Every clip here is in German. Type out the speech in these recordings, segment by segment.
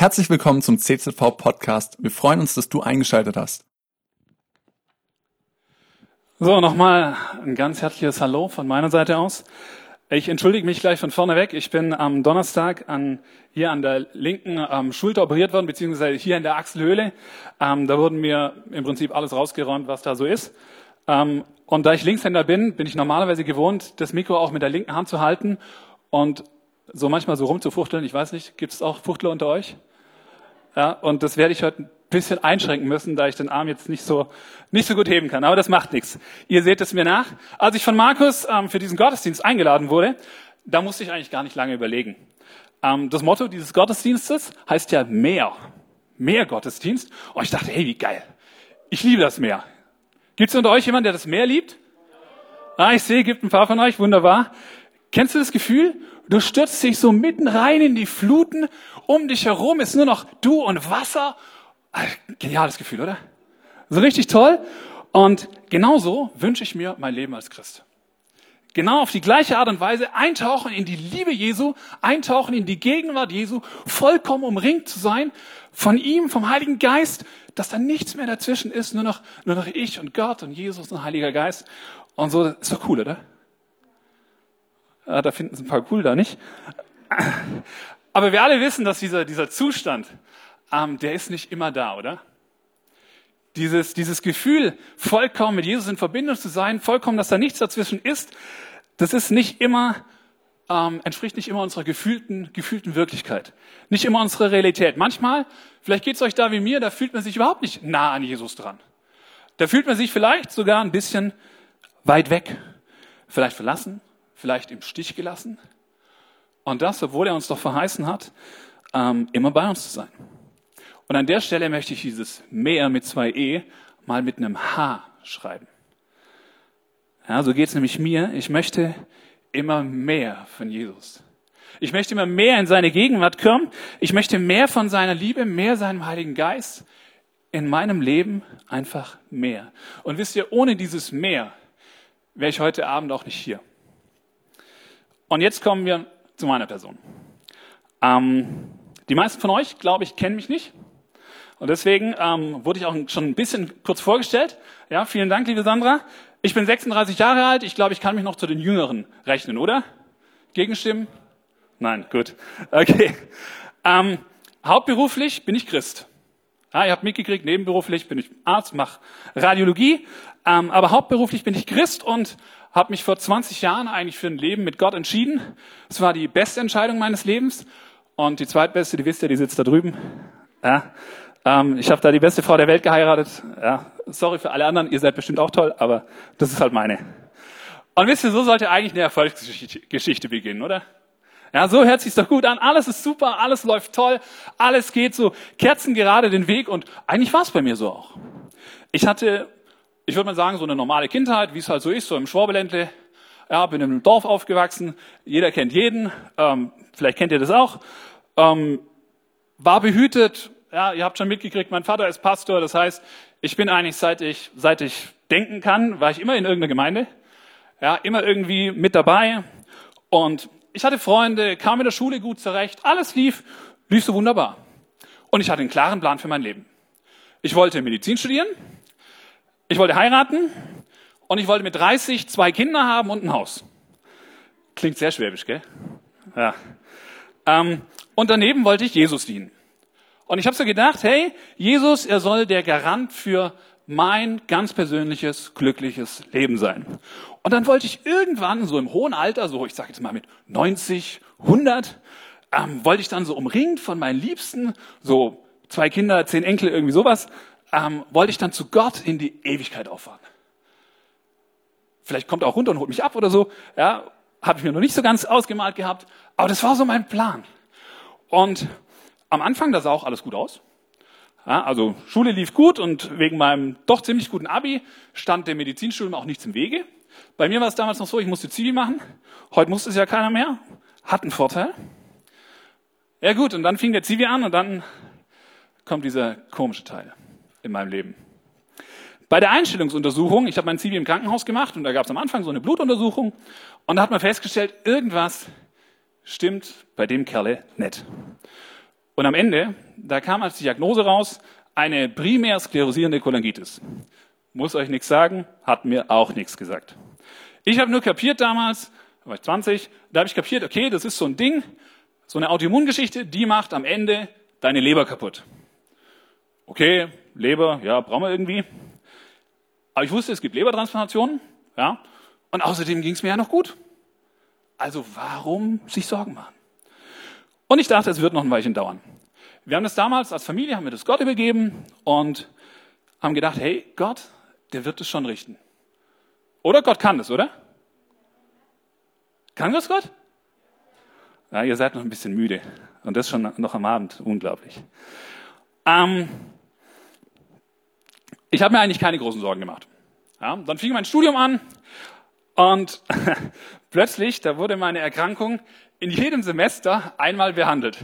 Herzlich willkommen zum CZV Podcast. Wir freuen uns, dass du eingeschaltet hast. So, nochmal ein ganz herzliches Hallo von meiner Seite aus. Ich entschuldige mich gleich von vorne weg. Ich bin am Donnerstag an, hier an der linken ähm, Schulter operiert worden, beziehungsweise hier in der Achselhöhle. Ähm, da wurden mir im Prinzip alles rausgeräumt, was da so ist. Ähm, und da ich Linkshänder bin, bin ich normalerweise gewohnt, das Mikro auch mit der linken Hand zu halten und so manchmal so rumzufuchteln. Ich weiß nicht, gibt es auch Fuchtler unter euch? Ja, und das werde ich heute ein bisschen einschränken müssen, da ich den Arm jetzt nicht so, nicht so gut heben kann. Aber das macht nichts. Ihr seht es mir nach. Als ich von Markus ähm, für diesen Gottesdienst eingeladen wurde, da musste ich eigentlich gar nicht lange überlegen. Ähm, das Motto dieses Gottesdienstes heißt ja mehr. Mehr Gottesdienst. Und ich dachte, hey, wie geil. Ich liebe das Meer. Gibt es unter euch jemanden, der das Meer liebt? Ah, ich sehe, gibt ein paar von euch. Wunderbar. Kennst du das Gefühl? Du stürzt dich so mitten rein in die Fluten. Um dich herum ist nur noch du und Wasser. Ah, geniales Gefühl, oder? So richtig toll. Und genauso wünsche ich mir mein Leben als Christ. Genau auf die gleiche Art und Weise eintauchen in die Liebe Jesu, eintauchen in die Gegenwart Jesu, vollkommen umringt zu sein von ihm, vom Heiligen Geist, dass da nichts mehr dazwischen ist, nur noch, nur noch ich und Gott und Jesus und Heiliger Geist. Und so, ist doch cool, oder? Ah, da finden Sie ein paar cool da nicht. Aber wir alle wissen, dass dieser, dieser Zustand, ähm, der ist nicht immer da, oder? Dieses, dieses Gefühl, vollkommen mit Jesus in Verbindung zu sein, vollkommen, dass da nichts dazwischen ist, das ist nicht immer, ähm, entspricht nicht immer unserer gefühlten, gefühlten Wirklichkeit. Nicht immer unserer Realität. Manchmal, vielleicht geht es euch da wie mir, da fühlt man sich überhaupt nicht nah an Jesus dran. Da fühlt man sich vielleicht sogar ein bisschen weit weg. Vielleicht verlassen, vielleicht im Stich gelassen. Und das, obwohl er uns doch verheißen hat, ähm, immer bei uns zu sein. Und an der Stelle möchte ich dieses mehr mit zwei E mal mit einem H schreiben. Ja, so geht es nämlich mir. Ich möchte immer mehr von Jesus. Ich möchte immer mehr in seine Gegenwart kommen. Ich möchte mehr von seiner Liebe, mehr seinem Heiligen Geist. In meinem Leben einfach mehr. Und wisst ihr, ohne dieses Mehr wäre ich heute Abend auch nicht hier. Und jetzt kommen wir zu meiner Person. Ähm, die meisten von euch, glaube ich, kennen mich nicht. Und deswegen ähm, wurde ich auch schon ein bisschen kurz vorgestellt. Ja, vielen Dank, liebe Sandra. Ich bin 36 Jahre alt. Ich glaube, ich kann mich noch zu den Jüngeren rechnen, oder? Gegenstimmen? Nein, gut. Okay. Ähm, hauptberuflich bin ich Christ. Ja, ihr habt mitgekriegt, nebenberuflich bin ich Arzt, mache Radiologie. Ähm, aber hauptberuflich bin ich Christ und habe mich vor 20 Jahren eigentlich für ein Leben mit Gott entschieden. Es war die beste Entscheidung meines Lebens. Und die zweitbeste, die wisst ihr, die sitzt da drüben. Ja, ähm, ich habe da die beste Frau der Welt geheiratet. Ja, sorry für alle anderen, ihr seid bestimmt auch toll, aber das ist halt meine. Und wisst ihr, so sollte eigentlich eine Erfolgsgeschichte beginnen, oder? Ja, so hört sich's doch gut an. Alles ist super, alles läuft toll, alles geht so Kerzen gerade den Weg und eigentlich war es bei mir so auch. Ich hatte ich würde mal sagen, so eine normale Kindheit, wie es halt so ist, so im Schwabeländle. Ja, bin in einem Dorf aufgewachsen, jeder kennt jeden, ähm, vielleicht kennt ihr das auch. Ähm, war behütet, ja, ihr habt schon mitgekriegt, mein Vater ist Pastor, das heißt, ich bin eigentlich, seit ich, seit ich denken kann, war ich immer in irgendeiner Gemeinde. Ja, immer irgendwie mit dabei. Und ich hatte Freunde, kam in der Schule gut zurecht, alles lief, lief so wunderbar. Und ich hatte einen klaren Plan für mein Leben. Ich wollte Medizin studieren, ich wollte heiraten und ich wollte mit 30 zwei Kinder haben und ein Haus. Klingt sehr schwäbisch, gell? Ja. Ähm, und daneben wollte ich Jesus dienen. Und ich habe so gedacht, hey, Jesus, er soll der Garant für mein ganz persönliches, glückliches Leben sein. Und dann wollte ich irgendwann so im hohen Alter, so ich sage jetzt mal mit 90, 100, ähm, wollte ich dann so umringt von meinen Liebsten, so zwei Kinder, zehn Enkel, irgendwie sowas, ähm, wollte ich dann zu Gott in die Ewigkeit auffahren. Vielleicht kommt er auch runter und holt mich ab oder so. Ja, habe ich mir noch nicht so ganz ausgemalt gehabt. Aber das war so mein Plan. Und am Anfang, da sah auch alles gut aus. Ja, also Schule lief gut und wegen meinem doch ziemlich guten Abi stand dem Medizinstudium auch nichts im Wege. Bei mir war es damals noch so, ich musste Zivi machen. Heute musste es ja keiner mehr. Hat einen Vorteil. Ja gut, und dann fing der Zivi an und dann kommt dieser komische Teil in meinem Leben. Bei der Einstellungsuntersuchung, ich habe mein Zivi im Krankenhaus gemacht und da gab es am Anfang so eine Blutuntersuchung und da hat man festgestellt, irgendwas stimmt bei dem Kerle nicht. Und am Ende, da kam als Diagnose raus, eine primär sklerosierende Cholangitis. Muss euch nichts sagen, hat mir auch nichts gesagt. Ich habe nur kapiert damals, da war ich 20, da habe ich kapiert, okay, das ist so ein Ding, so eine Autoimmungeschichte, die macht am Ende deine Leber kaputt. Okay, Leber, ja, brauchen wir irgendwie. Aber ich wusste, es gibt Lebertransplantationen, ja, und außerdem ging es mir ja noch gut. Also warum sich Sorgen machen? Und ich dachte, es wird noch ein Weilchen dauern. Wir haben das damals als Familie, haben wir das Gott übergeben und haben gedacht, hey, Gott, der wird es schon richten. Oder Gott kann das, oder? Kann das Gott? Ja, ihr seid noch ein bisschen müde. Und das schon noch am Abend. Unglaublich. Ähm, ich habe mir eigentlich keine großen Sorgen gemacht. Ja, dann fing mein Studium an und plötzlich, da wurde meine Erkrankung in jedem Semester einmal behandelt.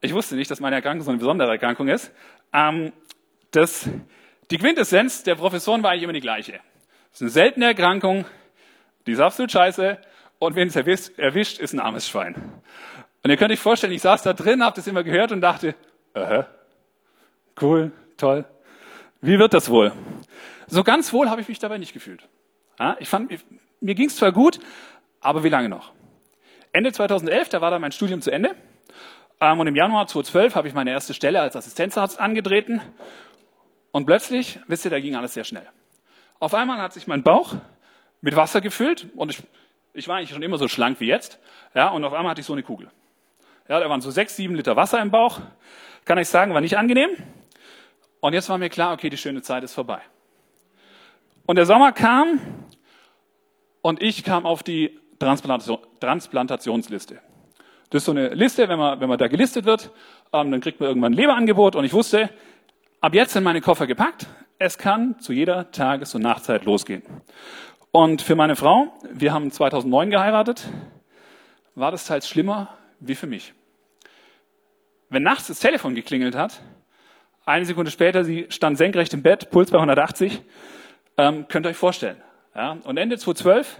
Ich wusste nicht, dass meine Erkrankung so eine besondere Erkrankung ist. Ähm, das, die Quintessenz der Professoren war eigentlich immer die gleiche. Es ist eine seltene Erkrankung, die ist absolut scheiße und wen es erwischt, erwischt, ist ein armes Schwein. Und ihr könnt euch vorstellen, ich saß da drin, habe das immer gehört und dachte, äh, cool, toll. Wie wird das wohl? So ganz wohl habe ich mich dabei nicht gefühlt. Ich fand, mir ging es zwar gut, aber wie lange noch? Ende 2011, da war dann mein Studium zu Ende. Ähm, und im Januar 2012 habe ich meine erste Stelle als Assistenzarzt angetreten. Und plötzlich, wisst ihr, da ging alles sehr schnell. Auf einmal hat sich mein Bauch mit Wasser gefüllt und ich, ich war eigentlich schon immer so schlank wie jetzt. Ja, und auf einmal hatte ich so eine Kugel. Ja, da waren so sechs, sieben Liter Wasser im Bauch. Kann ich sagen, war nicht angenehm. Und jetzt war mir klar, okay, die schöne Zeit ist vorbei. Und der Sommer kam und ich kam auf die Transplantation, Transplantationsliste. Das ist so eine Liste, wenn man, wenn man da gelistet wird, ähm, dann kriegt man irgendwann ein Leberangebot und ich wusste, ab jetzt sind meine Koffer gepackt. Es kann zu jeder Tages- und Nachtzeit losgehen. Und für meine Frau, wir haben 2009 geheiratet, war das teils schlimmer wie für mich. Wenn nachts das Telefon geklingelt hat, eine Sekunde später, sie stand senkrecht im Bett, Puls bei 180, ähm, könnt ihr euch vorstellen. Ja? Und Ende 2012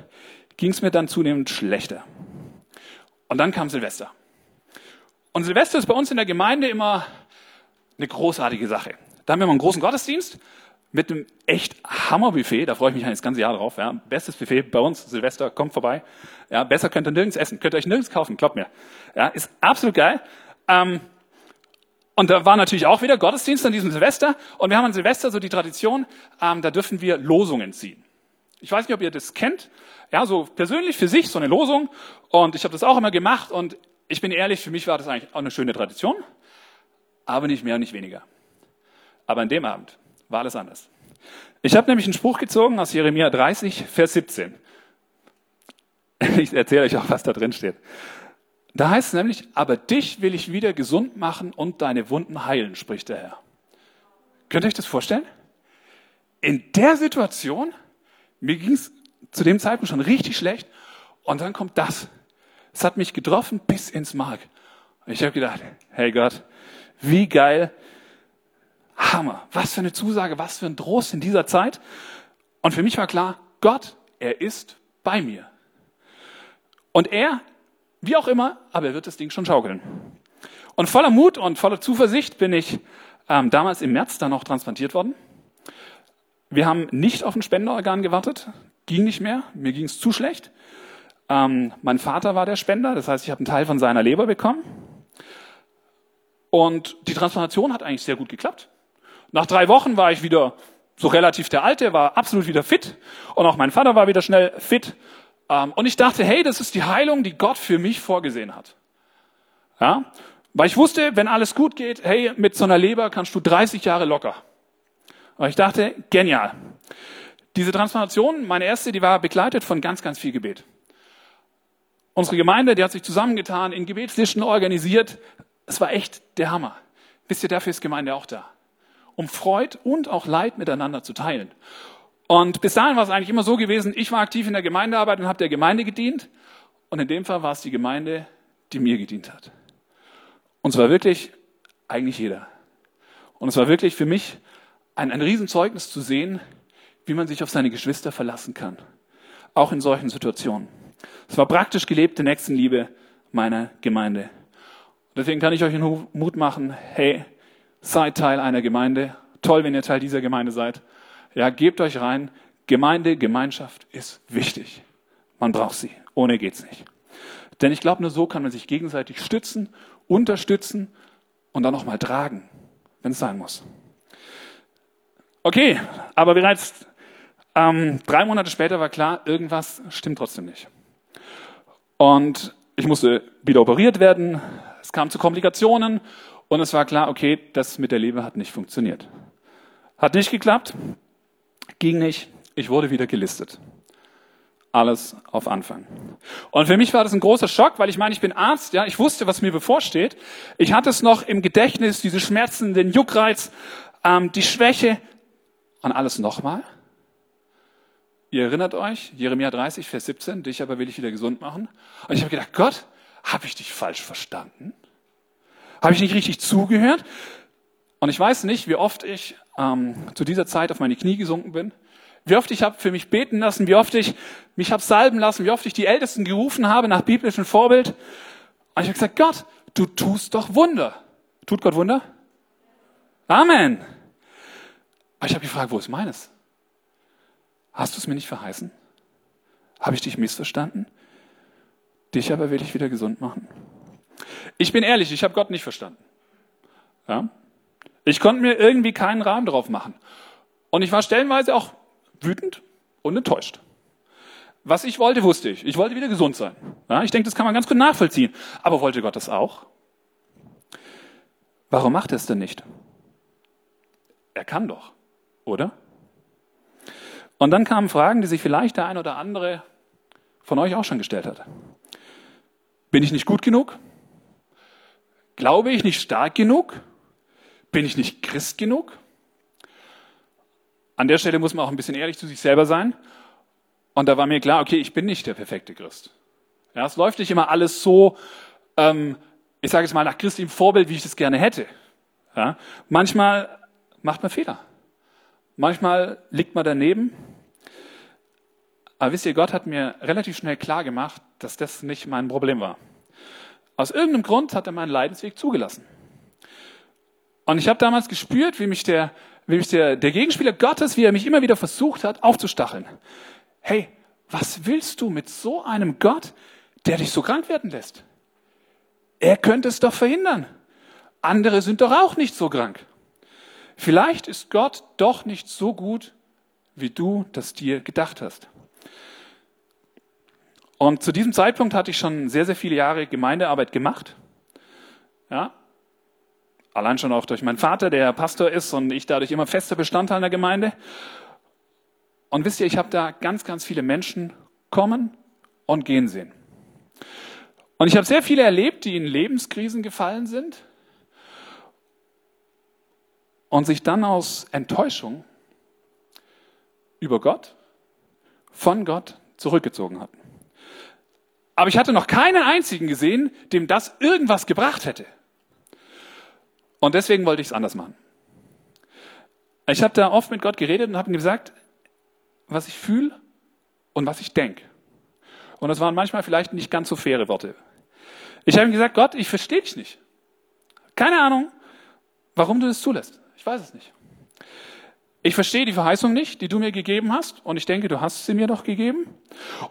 ging es mir dann zunehmend schlechter. Und dann kam Silvester. Und Silvester ist bei uns in der Gemeinde immer eine großartige Sache. Da haben wir immer einen großen Gottesdienst mit einem echt Hammerbuffet. Da freue ich mich eigentlich das ganze Jahr drauf. Ja. Bestes Buffet bei uns, Silvester, kommt vorbei. Ja, besser könnt ihr nirgends essen. Könnt ihr euch nirgends kaufen, glaubt mir. Ja, ist absolut geil. Ähm, und da war natürlich auch wieder Gottesdienst an diesem Silvester. Und wir haben an Silvester so die Tradition, ähm, da dürfen wir Losungen ziehen. Ich weiß nicht, ob ihr das kennt. Ja, so persönlich für sich so eine Losung. Und ich habe das auch immer gemacht. Und ich bin ehrlich, für mich war das eigentlich auch eine schöne Tradition. Aber nicht mehr und nicht weniger. Aber an dem Abend war alles anders. Ich habe nämlich einen Spruch gezogen aus Jeremia 30, Vers 17. Ich erzähle euch auch, was da drin steht. Da heißt es nämlich, aber dich will ich wieder gesund machen und deine Wunden heilen, spricht der Herr. Könnt ihr euch das vorstellen? In der Situation, mir ging es zu dem Zeitpunkt schon richtig schlecht und dann kommt das. Es hat mich getroffen bis ins Mark. Ich habe gedacht, hey Gott, wie geil, Hammer, was für eine Zusage, was für ein Trost in dieser Zeit. Und für mich war klar, Gott, er ist bei mir. Und er, wie auch immer, aber er wird das Ding schon schaukeln. Und voller Mut und voller Zuversicht bin ich ähm, damals im März dann noch transplantiert worden. Wir haben nicht auf ein Spenderorgan gewartet, ging nicht mehr, mir ging es zu schlecht. Ähm, mein Vater war der Spender, das heißt, ich habe einen Teil von seiner Leber bekommen. Und die Transplantation hat eigentlich sehr gut geklappt. Nach drei Wochen war ich wieder so relativ der Alte, war absolut wieder fit. Und auch mein Vater war wieder schnell fit. Ähm, und ich dachte, hey, das ist die Heilung, die Gott für mich vorgesehen hat. Ja? Weil ich wusste, wenn alles gut geht, hey, mit so einer Leber kannst du 30 Jahre locker. Und ich dachte, genial. Diese Transplantation, meine erste, die war begleitet von ganz, ganz viel Gebet. Unsere Gemeinde, die hat sich zusammengetan, in Gebetslisten organisiert. Es war echt der Hammer. Wisst ihr, dafür ist Gemeinde auch da um Freud und auch Leid miteinander zu teilen. Und bis dahin war es eigentlich immer so gewesen, ich war aktiv in der Gemeindearbeit und habe der Gemeinde gedient. Und in dem Fall war es die Gemeinde, die mir gedient hat. Und zwar wirklich eigentlich jeder. Und es war wirklich für mich ein, ein Riesenzeugnis zu sehen, wie man sich auf seine Geschwister verlassen kann. Auch in solchen Situationen. Es war praktisch gelebte Nächstenliebe meiner Gemeinde. Deswegen kann ich euch einen Mut machen, hey, seid Teil einer Gemeinde. Toll, wenn ihr Teil dieser Gemeinde seid. Ja, gebt euch rein. Gemeinde, Gemeinschaft ist wichtig. Man braucht sie. Ohne geht's nicht. Denn ich glaube, nur so kann man sich gegenseitig stützen, unterstützen und dann nochmal tragen, wenn es sein muss. Okay, aber bereits ähm, drei Monate später war klar, irgendwas stimmt trotzdem nicht. Und ich musste wieder operiert werden, es kam zu Komplikationen und es war klar, okay, das mit der Leber hat nicht funktioniert. Hat nicht geklappt, ging nicht, ich wurde wieder gelistet. Alles auf Anfang. Und für mich war das ein großer Schock, weil ich meine, ich bin Arzt, ja, ich wusste, was mir bevorsteht. Ich hatte es noch im Gedächtnis, diese Schmerzen, den Juckreiz, ähm, die Schwäche und alles nochmal. Ihr erinnert euch, Jeremia 30, Vers 17, dich aber will ich wieder gesund machen. Und ich habe gedacht, Gott, habe ich dich falsch verstanden? Habe ich nicht richtig zugehört? Und ich weiß nicht, wie oft ich ähm, zu dieser Zeit auf meine Knie gesunken bin, wie oft ich habe für mich beten lassen, wie oft ich mich habe salben lassen, wie oft ich die Ältesten gerufen habe nach biblischem Vorbild. Und ich habe gesagt, Gott, du tust doch Wunder. Tut Gott Wunder? Amen. Aber ich habe gefragt, wo ist meines? Hast du es mir nicht verheißen? Habe ich dich missverstanden? Dich aber will ich wieder gesund machen. Ich bin ehrlich, ich habe Gott nicht verstanden. Ja? Ich konnte mir irgendwie keinen Rahmen drauf machen. Und ich war stellenweise auch wütend und enttäuscht. Was ich wollte, wusste ich. Ich wollte wieder gesund sein. Ja, ich denke, das kann man ganz gut nachvollziehen. Aber wollte Gott das auch? Warum macht er es denn nicht? Er kann doch, oder? Und dann kamen Fragen, die sich vielleicht der ein oder andere von euch auch schon gestellt hat. Bin ich nicht gut genug? Glaube ich nicht stark genug? Bin ich nicht Christ genug? An der Stelle muss man auch ein bisschen ehrlich zu sich selber sein. Und da war mir klar, okay, ich bin nicht der perfekte Christ. Ja, es läuft nicht immer alles so, ähm, ich sage es mal nach Christi im Vorbild, wie ich das gerne hätte. Ja, manchmal macht man Fehler. Manchmal liegt man daneben. Aber wisst ihr, Gott hat mir relativ schnell klar gemacht, dass das nicht mein Problem war. Aus irgendeinem Grund hat er meinen Leidensweg zugelassen. Und ich habe damals gespürt, wie mich, der, wie mich der, der Gegenspieler Gottes, wie er mich immer wieder versucht hat, aufzustacheln. Hey, was willst du mit so einem Gott, der dich so krank werden lässt? Er könnte es doch verhindern. Andere sind doch auch nicht so krank. Vielleicht ist Gott doch nicht so gut, wie du das dir gedacht hast. Und zu diesem Zeitpunkt hatte ich schon sehr, sehr viele Jahre Gemeindearbeit gemacht. Ja, allein schon auch durch meinen Vater, der Pastor ist und ich dadurch immer fester Bestandteil der Gemeinde. Und wisst ihr, ich habe da ganz, ganz viele Menschen kommen und gehen sehen. Und ich habe sehr viele erlebt, die in Lebenskrisen gefallen sind, und sich dann aus Enttäuschung über Gott, von Gott zurückgezogen hatten. Aber ich hatte noch keinen einzigen gesehen, dem das irgendwas gebracht hätte. Und deswegen wollte ich es anders machen. Ich habe da oft mit Gott geredet und habe ihm gesagt, was ich fühle und was ich denke. Und das waren manchmal vielleicht nicht ganz so faire Worte. Ich habe ihm gesagt, Gott, ich verstehe dich nicht. Keine Ahnung, warum du das zulässt. Ich weiß es nicht. Ich verstehe die Verheißung nicht, die du mir gegeben hast, und ich denke, du hast sie mir doch gegeben.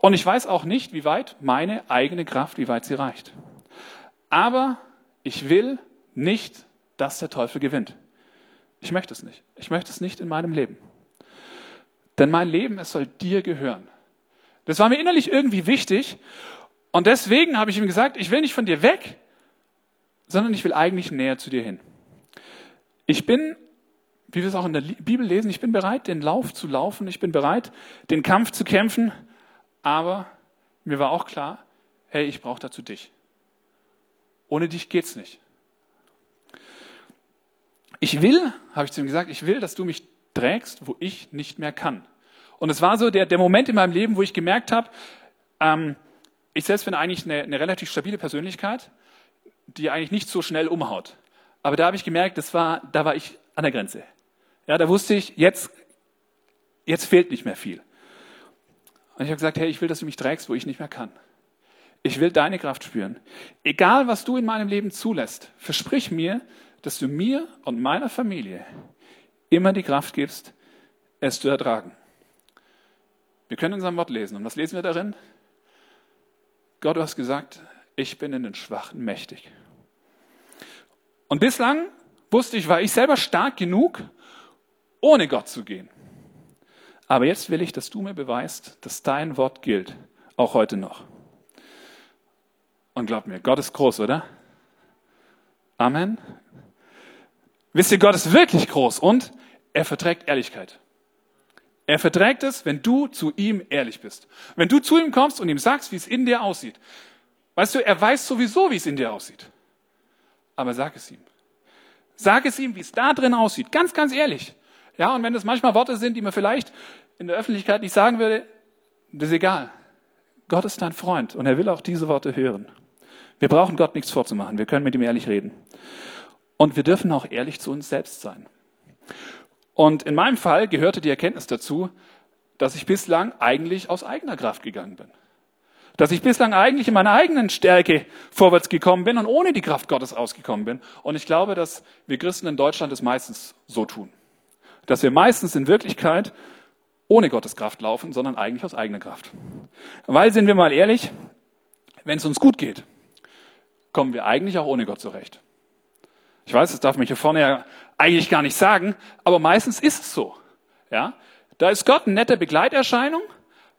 Und ich weiß auch nicht, wie weit meine eigene Kraft, wie weit sie reicht. Aber ich will nicht, dass der Teufel gewinnt. Ich möchte es nicht. Ich möchte es nicht in meinem Leben. Denn mein Leben, es soll dir gehören. Das war mir innerlich irgendwie wichtig. Und deswegen habe ich ihm gesagt, ich will nicht von dir weg, sondern ich will eigentlich näher zu dir hin. Ich bin wie wir es auch in der Bibel lesen, ich bin bereit, den Lauf zu laufen, ich bin bereit, den Kampf zu kämpfen, aber mir war auch klar, hey, ich brauche dazu dich. Ohne dich geht's nicht. Ich will, habe ich zu ihm gesagt, ich will, dass du mich trägst, wo ich nicht mehr kann. Und es war so der, der Moment in meinem Leben, wo ich gemerkt habe, ähm, ich selbst bin eigentlich eine, eine relativ stabile Persönlichkeit, die eigentlich nicht so schnell umhaut. Aber da habe ich gemerkt, das war, da war ich an der Grenze. Ja, da wusste ich, jetzt, jetzt fehlt nicht mehr viel. Und ich habe gesagt, hey, ich will, dass du mich trägst, wo ich nicht mehr kann. ich will deine Kraft spüren. Egal, was du in meinem Leben zulässt, versprich mir, dass du mir und meiner Familie immer die Kraft gibst, es zu ertragen. Wir können unser Wort lesen. Und was lesen wir darin? Gott, du hast gesagt, ich bin in den Schwachen mächtig. Und bislang wusste ich, war ich selber stark genug, ohne Gott zu gehen. Aber jetzt will ich, dass du mir beweist, dass dein Wort gilt, auch heute noch. Und glaub mir, Gott ist groß, oder? Amen. Wisst ihr, Gott ist wirklich groß und er verträgt Ehrlichkeit. Er verträgt es, wenn du zu ihm ehrlich bist. Wenn du zu ihm kommst und ihm sagst, wie es in dir aussieht. Weißt du, er weiß sowieso, wie es in dir aussieht. Aber sag es ihm. Sag es ihm, wie es da drin aussieht. Ganz, ganz ehrlich. Ja, und wenn das manchmal Worte sind, die man vielleicht in der Öffentlichkeit nicht sagen würde, das ist egal. Gott ist dein Freund und er will auch diese Worte hören. Wir brauchen Gott nichts vorzumachen. Wir können mit ihm ehrlich reden. Und wir dürfen auch ehrlich zu uns selbst sein. Und in meinem Fall gehörte die Erkenntnis dazu, dass ich bislang eigentlich aus eigener Kraft gegangen bin. Dass ich bislang eigentlich in meiner eigenen Stärke vorwärts gekommen bin und ohne die Kraft Gottes ausgekommen bin. Und ich glaube, dass wir Christen in Deutschland es meistens so tun. Dass wir meistens in Wirklichkeit ohne Gottes Kraft laufen, sondern eigentlich aus eigener Kraft. Weil, sind wir mal ehrlich, wenn es uns gut geht, kommen wir eigentlich auch ohne Gott zurecht. Ich weiß, das darf man hier vorne ja eigentlich gar nicht sagen, aber meistens ist es so. Ja, da ist Gott eine nette Begleiterscheinung,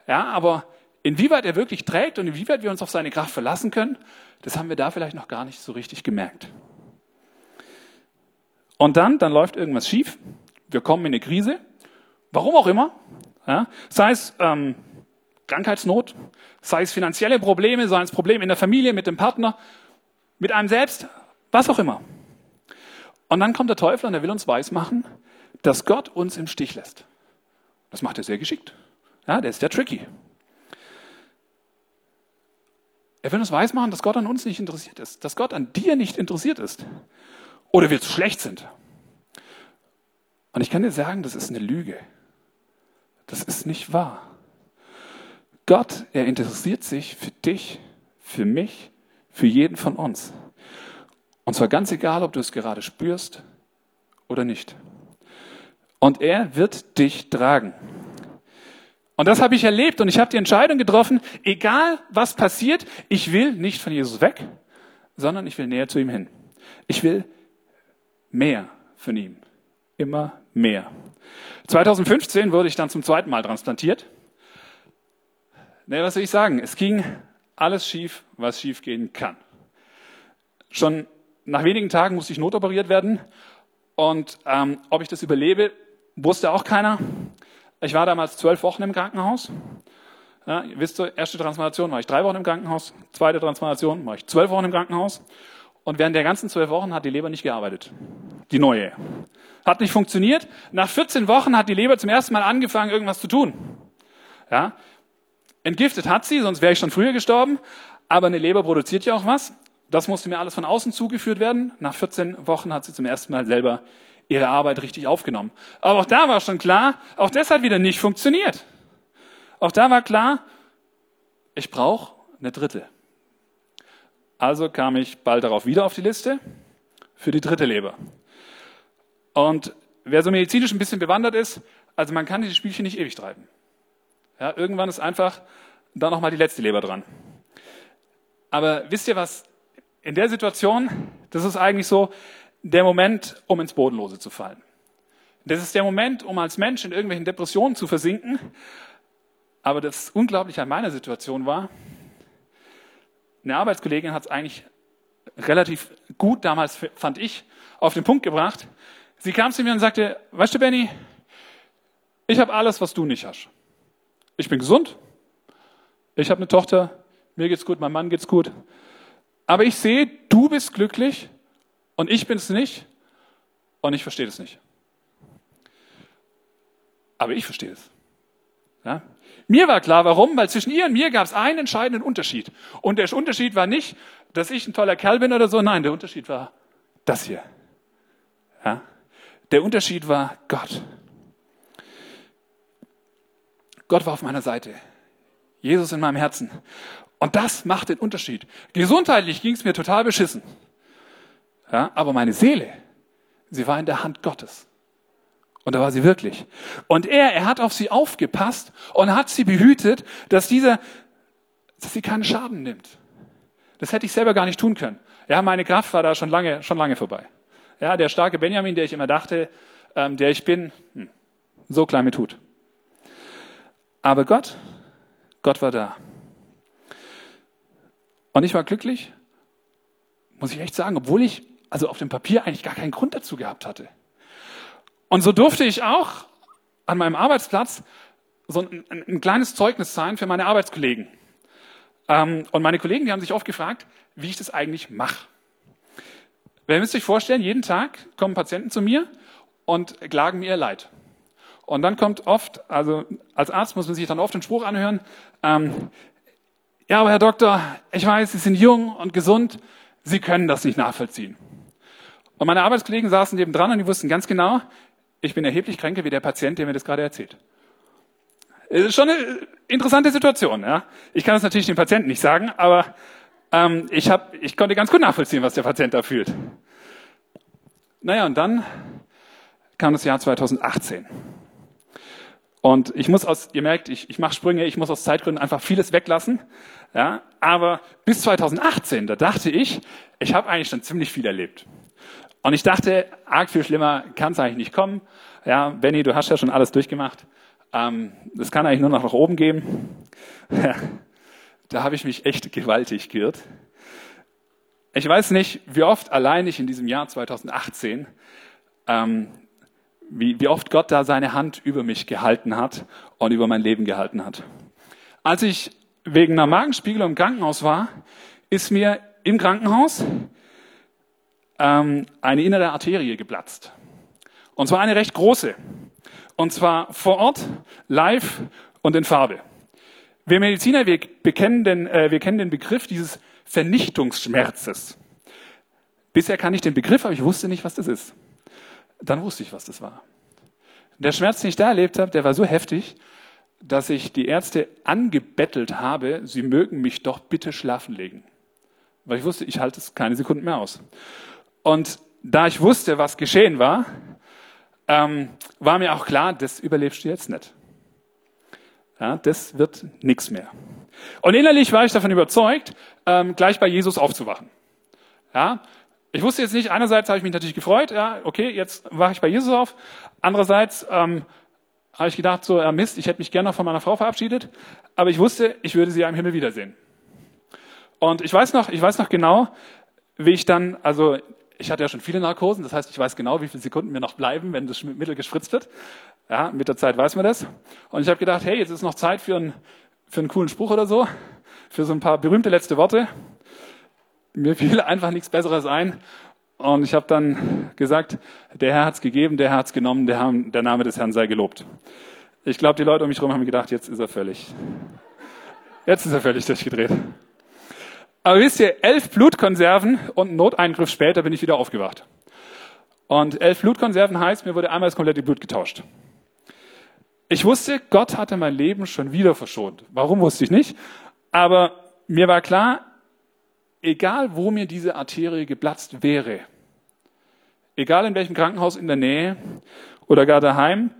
ja, aber inwieweit er wirklich trägt und inwieweit wir uns auf seine Kraft verlassen können, das haben wir da vielleicht noch gar nicht so richtig gemerkt. Und dann, dann läuft irgendwas schief. Wir kommen in eine Krise, warum auch immer. Ja, sei es ähm, Krankheitsnot, sei es finanzielle Probleme, sei es Probleme in der Familie, mit dem Partner, mit einem selbst, was auch immer. Und dann kommt der Teufel und er will uns weismachen, dass Gott uns im Stich lässt. Das macht er sehr geschickt. Ja, der ist ja tricky. Er will uns weismachen, dass Gott an uns nicht interessiert ist, dass Gott an dir nicht interessiert ist oder wir zu schlecht sind. Und ich kann dir sagen, das ist eine Lüge. Das ist nicht wahr. Gott, er interessiert sich für dich, für mich, für jeden von uns. Und zwar ganz egal, ob du es gerade spürst oder nicht. Und er wird dich tragen. Und das habe ich erlebt und ich habe die Entscheidung getroffen, egal was passiert, ich will nicht von Jesus weg, sondern ich will näher zu ihm hin. Ich will mehr von ihm. Immer mehr. 2015 wurde ich dann zum zweiten Mal transplantiert. Ne, was soll ich sagen? Es ging alles schief, was schief gehen kann. Schon nach wenigen Tagen musste ich notoperiert werden. Und ähm, ob ich das überlebe, wusste auch keiner. Ich war damals zwölf Wochen im Krankenhaus. Ja, ihr wisst, erste Transplantation war ich drei Wochen im Krankenhaus, zweite Transplantation war ich zwölf Wochen im Krankenhaus. Und während der ganzen zwölf Wochen hat die Leber nicht gearbeitet. Die neue. Hat nicht funktioniert. Nach 14 Wochen hat die Leber zum ersten Mal angefangen, irgendwas zu tun. Ja? Entgiftet hat sie, sonst wäre ich schon früher gestorben. Aber eine Leber produziert ja auch was. Das musste mir alles von außen zugeführt werden. Nach 14 Wochen hat sie zum ersten Mal selber ihre Arbeit richtig aufgenommen. Aber auch da war schon klar, auch das hat wieder nicht funktioniert. Auch da war klar, ich brauche eine dritte. Also kam ich bald darauf wieder auf die Liste für die dritte Leber. Und wer so medizinisch ein bisschen bewandert ist, also man kann diese Spielchen nicht ewig treiben. Ja, irgendwann ist einfach da nochmal die letzte Leber dran. Aber wisst ihr was? In der Situation, das ist eigentlich so der Moment, um ins Bodenlose zu fallen. Das ist der Moment, um als Mensch in irgendwelchen Depressionen zu versinken. Aber das Unglaubliche an meiner Situation war, eine Arbeitskollegin hat es eigentlich relativ gut damals, fand ich, auf den Punkt gebracht. Sie kam zu mir und sagte, weißt du, Benny, ich habe alles, was du nicht hast. Ich bin gesund, ich habe eine Tochter, mir geht's gut, meinem Mann geht's gut. Aber ich sehe, du bist glücklich und ich bin es nicht und ich verstehe es nicht. Aber ich verstehe es. Ja? Mir war klar, warum, weil zwischen ihr und mir gab es einen entscheidenden Unterschied. Und der Unterschied war nicht, dass ich ein toller Kerl bin oder so, nein, der Unterschied war das hier. Ja? Der Unterschied war Gott. Gott war auf meiner Seite. Jesus in meinem Herzen. Und das macht den Unterschied. Gesundheitlich ging es mir total beschissen. Ja, aber meine Seele, sie war in der Hand Gottes. Und da war sie wirklich. Und er, er hat auf sie aufgepasst und hat sie behütet, dass dieser, dass sie keinen Schaden nimmt. Das hätte ich selber gar nicht tun können. Ja, meine Kraft war da schon lange, schon lange vorbei. Ja, der starke Benjamin, der ich immer dachte, ähm, der ich bin, hm, so klein mir tut. Aber Gott, Gott war da. Und ich war glücklich, muss ich echt sagen, obwohl ich also auf dem Papier eigentlich gar keinen Grund dazu gehabt hatte. Und so durfte ich auch an meinem Arbeitsplatz so ein, ein kleines Zeugnis sein für meine Arbeitskollegen. Ähm, und meine Kollegen, die haben sich oft gefragt, wie ich das eigentlich mache. Ihr müsst euch vorstellen, jeden Tag kommen Patienten zu mir und klagen mir ihr Leid. Und dann kommt oft, also als Arzt muss man sich dann oft den Spruch anhören, ähm, ja, aber Herr Doktor, ich weiß, Sie sind jung und gesund, Sie können das nicht nachvollziehen. Und meine Arbeitskollegen saßen neben dran und die wussten ganz genau, ich bin erheblich kränker wie der Patient, der mir das gerade erzählt. Es ist schon eine interessante Situation. Ja? Ich kann es natürlich dem Patienten nicht sagen, aber ähm, ich, hab, ich konnte ganz gut nachvollziehen, was der Patient da fühlt. Naja, und dann kam das Jahr 2018. Und ich muss aus, ihr merkt, ich, ich mache Sprünge, ich muss aus Zeitgründen einfach vieles weglassen. Ja, aber bis 2018, da dachte ich, ich habe eigentlich schon ziemlich viel erlebt. Und ich dachte, arg viel schlimmer kann es eigentlich nicht kommen. Ja, Benny, du hast ja schon alles durchgemacht. Ähm, das kann eigentlich nur noch nach oben gehen. Ja, da habe ich mich echt gewaltig geirrt. Ich weiß nicht, wie oft allein ich in diesem Jahr 2018, ähm, wie, wie oft Gott da seine Hand über mich gehalten hat und über mein Leben gehalten hat. Als ich wegen einer Magenspiegelung im Krankenhaus war, ist mir im Krankenhaus ähm, eine innere Arterie geplatzt. Und zwar eine recht große. Und zwar vor Ort, live und in Farbe. Wir Mediziner, wir, bekennen den, äh, wir kennen den Begriff dieses Vernichtungsschmerzes. Bisher kann ich den Begriff, aber ich wusste nicht, was das ist. Dann wusste ich, was das war. Der Schmerz, den ich da erlebt habe, der war so heftig, dass ich die Ärzte angebettelt habe, sie mögen mich doch bitte schlafen legen. Weil ich wusste, ich halte es keine Sekunden mehr aus. Und da ich wusste, was geschehen war, ähm, war mir auch klar, das überlebst du jetzt nicht. Ja, das wird nichts mehr. Und innerlich war ich davon überzeugt, ähm, gleich bei Jesus aufzuwachen. Ja, ich wusste jetzt nicht, einerseits habe ich mich natürlich gefreut, ja, okay, jetzt wache ich bei Jesus auf. Andererseits ähm, habe ich gedacht, so, ja, Mist, ich hätte mich gerne noch von meiner Frau verabschiedet, aber ich wusste, ich würde sie ja im Himmel wiedersehen. Und ich weiß noch, ich weiß noch genau, wie ich dann, also ich hatte ja schon viele Narkosen, das heißt, ich weiß genau, wie viele Sekunden mir noch bleiben, wenn das Mittel gespritzt wird. Ja, mit der Zeit weiß man das. Und ich habe gedacht, hey, jetzt ist noch Zeit für einen, für einen coolen Spruch oder so, für so ein paar berühmte letzte Worte. Mir fiel einfach nichts Besseres ein. Und ich habe dann gesagt, der Herr hat's gegeben, der Herr hat's genommen, der, Herr, der Name des Herrn sei gelobt. Ich glaube, die Leute um mich herum haben gedacht, jetzt ist er völlig, jetzt ist er völlig durchgedreht. Aber wisst ihr, elf Blutkonserven und einen Noteingriff später bin ich wieder aufgewacht. Und elf Blutkonserven heißt, mir wurde einmal das komplette Blut getauscht. Ich wusste, Gott hatte mein Leben schon wieder verschont. Warum wusste ich nicht? Aber mir war klar, egal wo mir diese Arterie geplatzt wäre, egal in welchem Krankenhaus in der Nähe oder gar daheim,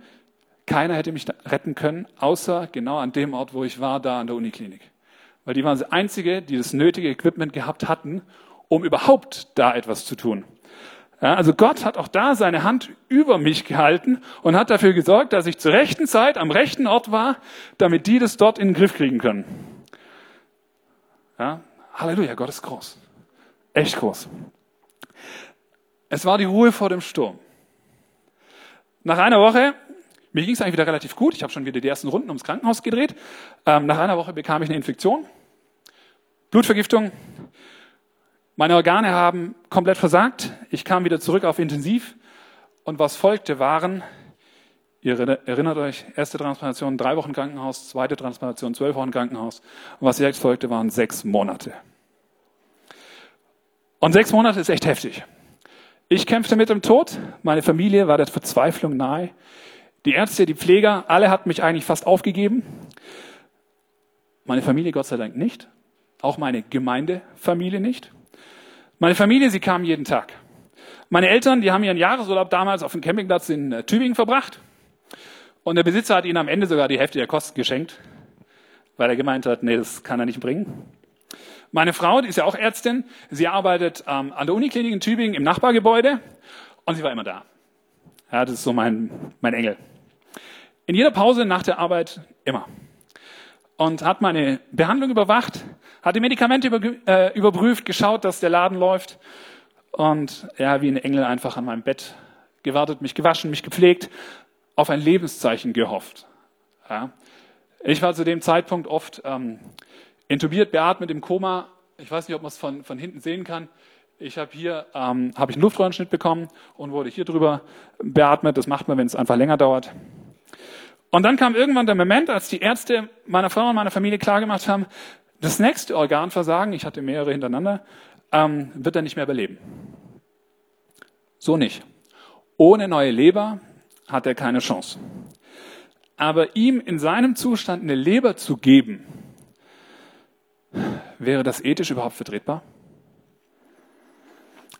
keiner hätte mich retten können, außer genau an dem Ort, wo ich war, da an der Uniklinik. Weil die waren das Einzige, die das nötige Equipment gehabt hatten, um überhaupt da etwas zu tun. Ja, also Gott hat auch da seine Hand über mich gehalten und hat dafür gesorgt, dass ich zur rechten Zeit am rechten Ort war, damit die das dort in den Griff kriegen können. Ja, Halleluja, Gott ist groß. Echt groß. Es war die Ruhe vor dem Sturm. Nach einer Woche, mir ging es eigentlich wieder relativ gut, ich habe schon wieder die ersten Runden ums Krankenhaus gedreht. Ähm, nach einer Woche bekam ich eine Infektion, Blutvergiftung, meine Organe haben komplett versagt. Ich kam wieder zurück auf Intensiv. Und was folgte waren, ihr erinnert euch, erste Transplantation, drei Wochen Krankenhaus, zweite Transplantation, zwölf Wochen Krankenhaus. Und was jetzt folgte, waren sechs Monate. Und sechs Monate ist echt heftig. Ich kämpfte mit dem Tod. Meine Familie war der Verzweiflung nahe. Die Ärzte, die Pfleger, alle hatten mich eigentlich fast aufgegeben. Meine Familie Gott sei Dank nicht. auch meine Gemeindefamilie nicht. Meine Familie, sie kam jeden Tag. Meine Eltern, die haben ihren Jahresurlaub damals auf dem Campingplatz in äh, Tübingen verbracht. Und der Besitzer hat ihnen am Ende sogar die Hälfte der Kosten geschenkt, weil er gemeint hat, nee, das kann er nicht bringen. Meine Frau, die ist ja auch Ärztin, sie arbeitet ähm, an der Uniklinik in Tübingen im Nachbargebäude und sie war immer da. Ja, das ist so mein, mein Engel. In jeder Pause nach der Arbeit immer. Und hat meine Behandlung überwacht, hat die Medikamente über, äh, überprüft, geschaut, dass der Laden läuft. Und ja, wie ein Engel einfach an meinem Bett gewartet, mich gewaschen, mich gepflegt, auf ein Lebenszeichen gehofft. Ja. Ich war zu dem Zeitpunkt oft ähm, intubiert, beatmet im Koma. Ich weiß nicht, ob man es von, von hinten sehen kann. Ich habe hier ähm, hab ich einen Luftröhrenschnitt bekommen und wurde hier drüber beatmet. Das macht man, wenn es einfach länger dauert. Und dann kam irgendwann der Moment, als die Ärzte meiner Frau und meiner Familie klargemacht haben, das nächste Organversagen, ich hatte mehrere hintereinander, ähm, wird er nicht mehr überleben. So nicht. Ohne neue Leber hat er keine Chance. Aber ihm in seinem Zustand eine Leber zu geben, wäre das ethisch überhaupt vertretbar?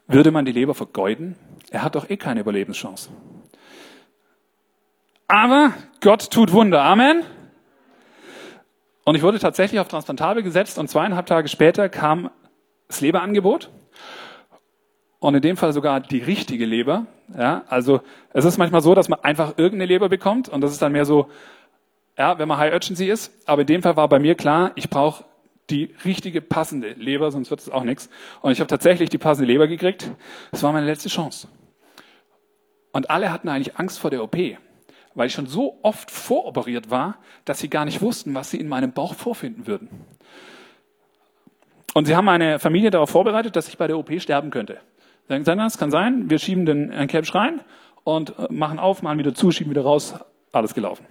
Würde man die Leber vergeuden? Er hat doch eh keine Überlebenschance. Aber Gott tut Wunder. Amen. Und ich wurde tatsächlich auf Transplantabel gesetzt und zweieinhalb Tage später kam das Leberangebot. Und in dem Fall sogar die richtige Leber. Ja, also es ist manchmal so, dass man einfach irgendeine Leber bekommt und das ist dann mehr so, ja, wenn man High Urgency ist. Aber in dem Fall war bei mir klar, ich brauche die richtige, passende Leber, sonst wird es auch nichts. Und ich habe tatsächlich die passende Leber gekriegt. Das war meine letzte Chance. Und alle hatten eigentlich Angst vor der OP, weil ich schon so oft voroperiert war, dass sie gar nicht wussten, was sie in meinem Bauch vorfinden würden. Und sie haben meine Familie darauf vorbereitet, dass ich bei der OP sterben könnte. Sagen, das kann sein, wir schieben den Caps rein und äh, machen auf, machen wieder zu, schieben wieder raus, alles gelaufen.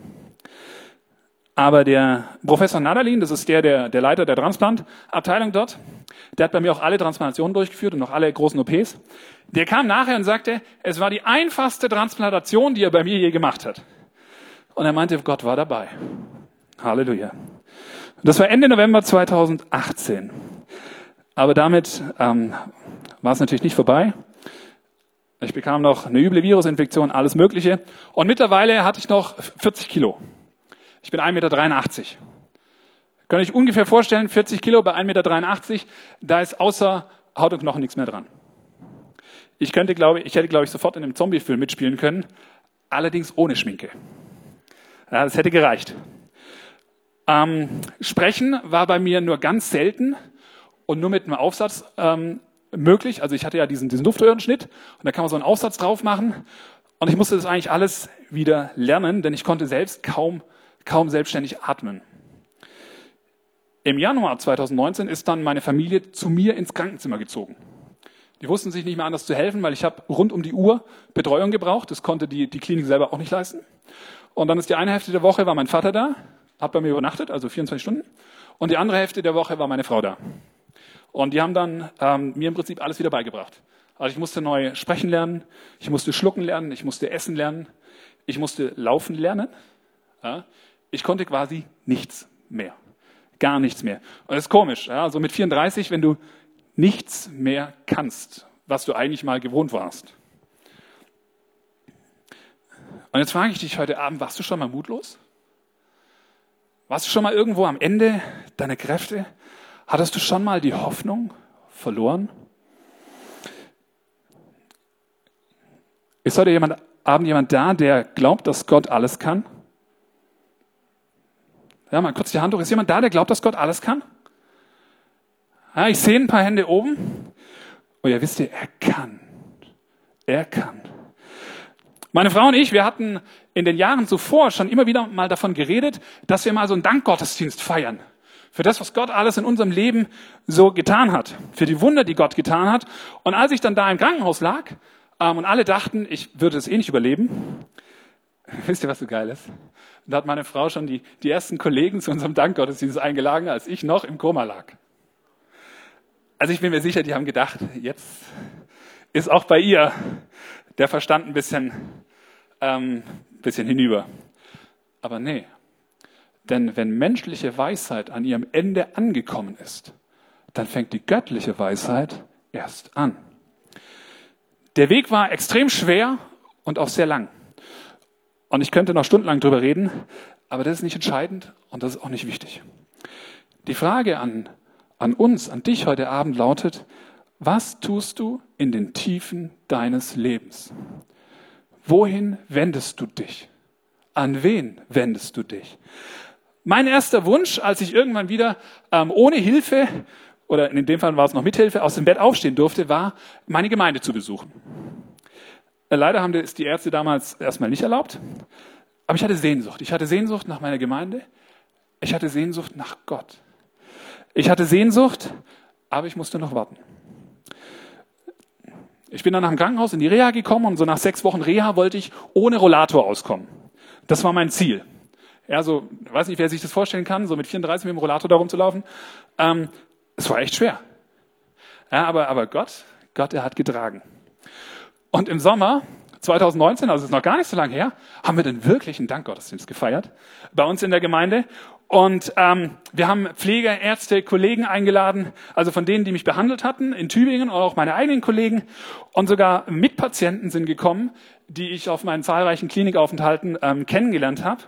Aber der Professor Nadalin, das ist der, der, der Leiter der Transplantabteilung dort, der hat bei mir auch alle Transplantationen durchgeführt und auch alle großen OPs. Der kam nachher und sagte, es war die einfachste Transplantation, die er bei mir je gemacht hat. Und er meinte, Gott war dabei. Halleluja. Das war Ende November 2018. Aber damit ähm, war es natürlich nicht vorbei. Ich bekam noch eine üble Virusinfektion, alles Mögliche. Und mittlerweile hatte ich noch 40 Kilo. Ich bin 1,83 Meter. Könnt ihr euch ungefähr vorstellen, 40 Kilo bei 1,83 Meter, da ist außer Haut und Knochen nichts mehr dran. Ich könnte, glaube ich, hätte, glaube ich, sofort in einem Zombie-Film mitspielen können, allerdings ohne Schminke. Ja, das hätte gereicht. Ähm, Sprechen war bei mir nur ganz selten und nur mit einem Aufsatz ähm, möglich. Also ich hatte ja diesen, diesen Luftröhrenschnitt und da kann man so einen Aufsatz drauf machen. Und ich musste das eigentlich alles wieder lernen, denn ich konnte selbst kaum kaum selbstständig atmen. Im Januar 2019 ist dann meine Familie zu mir ins Krankenzimmer gezogen. Die wussten sich nicht mehr anders zu helfen, weil ich habe rund um die Uhr Betreuung gebraucht. Das konnte die, die Klinik selber auch nicht leisten. Und dann ist die eine Hälfte der Woche war mein Vater da, hat bei mir übernachtet, also 24 Stunden. Und die andere Hälfte der Woche war meine Frau da. Und die haben dann ähm, mir im Prinzip alles wieder beigebracht. Also ich musste neu sprechen lernen, ich musste schlucken lernen, ich musste essen lernen, ich musste laufen lernen. Ja. Ich konnte quasi nichts mehr. Gar nichts mehr. Und das ist komisch. Ja? Also mit 34, wenn du nichts mehr kannst, was du eigentlich mal gewohnt warst. Und jetzt frage ich dich heute Abend, warst du schon mal mutlos? Warst du schon mal irgendwo am Ende deiner Kräfte? Hattest du schon mal die Hoffnung verloren? Ist heute jemand, Abend jemand da, der glaubt, dass Gott alles kann? Ja, mal kurz die Hand hoch. Ist jemand da, der glaubt, dass Gott alles kann? Ja, ich sehe ein paar Hände oben. Oh ja, wisst ihr, er kann. Er kann. Meine Frau und ich, wir hatten in den Jahren zuvor schon immer wieder mal davon geredet, dass wir mal so einen Dankgottesdienst feiern. Für das, was Gott alles in unserem Leben so getan hat. Für die Wunder, die Gott getan hat. Und als ich dann da im Krankenhaus lag ähm, und alle dachten, ich würde es eh nicht überleben, wisst ihr, was so geil ist? Da hat meine Frau schon die, die ersten Kollegen zu unserem Dankgottesdienst eingeladen, als ich noch im Koma lag. Also ich bin mir sicher, die haben gedacht, jetzt ist auch bei ihr der Verstand ein bisschen, ähm, bisschen hinüber. Aber nee, denn wenn menschliche Weisheit an ihrem Ende angekommen ist, dann fängt die göttliche Weisheit erst an. Der Weg war extrem schwer und auch sehr lang. Und ich könnte noch stundenlang drüber reden, aber das ist nicht entscheidend und das ist auch nicht wichtig. Die Frage an, an uns, an dich heute Abend lautet, was tust du in den Tiefen deines Lebens? Wohin wendest du dich? An wen wendest du dich? Mein erster Wunsch, als ich irgendwann wieder ähm, ohne Hilfe oder in dem Fall war es noch mit Hilfe, aus dem Bett aufstehen durfte, war, meine Gemeinde zu besuchen. Äh, leider haben das die Ärzte damals erstmal nicht erlaubt, aber ich hatte Sehnsucht. Ich hatte Sehnsucht nach meiner Gemeinde. Ich hatte Sehnsucht nach Gott. Ich hatte Sehnsucht, aber ich musste noch warten. Ich bin dann nach dem Krankenhaus in die Reha gekommen und so nach sechs Wochen Reha wollte ich ohne Rollator auskommen. Das war mein Ziel. Ja, so, weiß nicht, wer sich das vorstellen kann, so mit 34 mit dem Rollator da rumzulaufen. Ähm, es war echt schwer. Ja, aber, aber Gott, Gott, er hat getragen. Und im Sommer 2019, also ist noch gar nicht so lange her, haben wir den wirklichen Dankgottesdienst gefeiert bei uns in der Gemeinde. Und ähm, wir haben Pfleger, Ärzte, Kollegen eingeladen, also von denen, die mich behandelt hatten in Tübingen und auch meine eigenen Kollegen. Und sogar Mitpatienten sind gekommen, die ich auf meinen zahlreichen Klinikaufenthalten ähm, kennengelernt habe.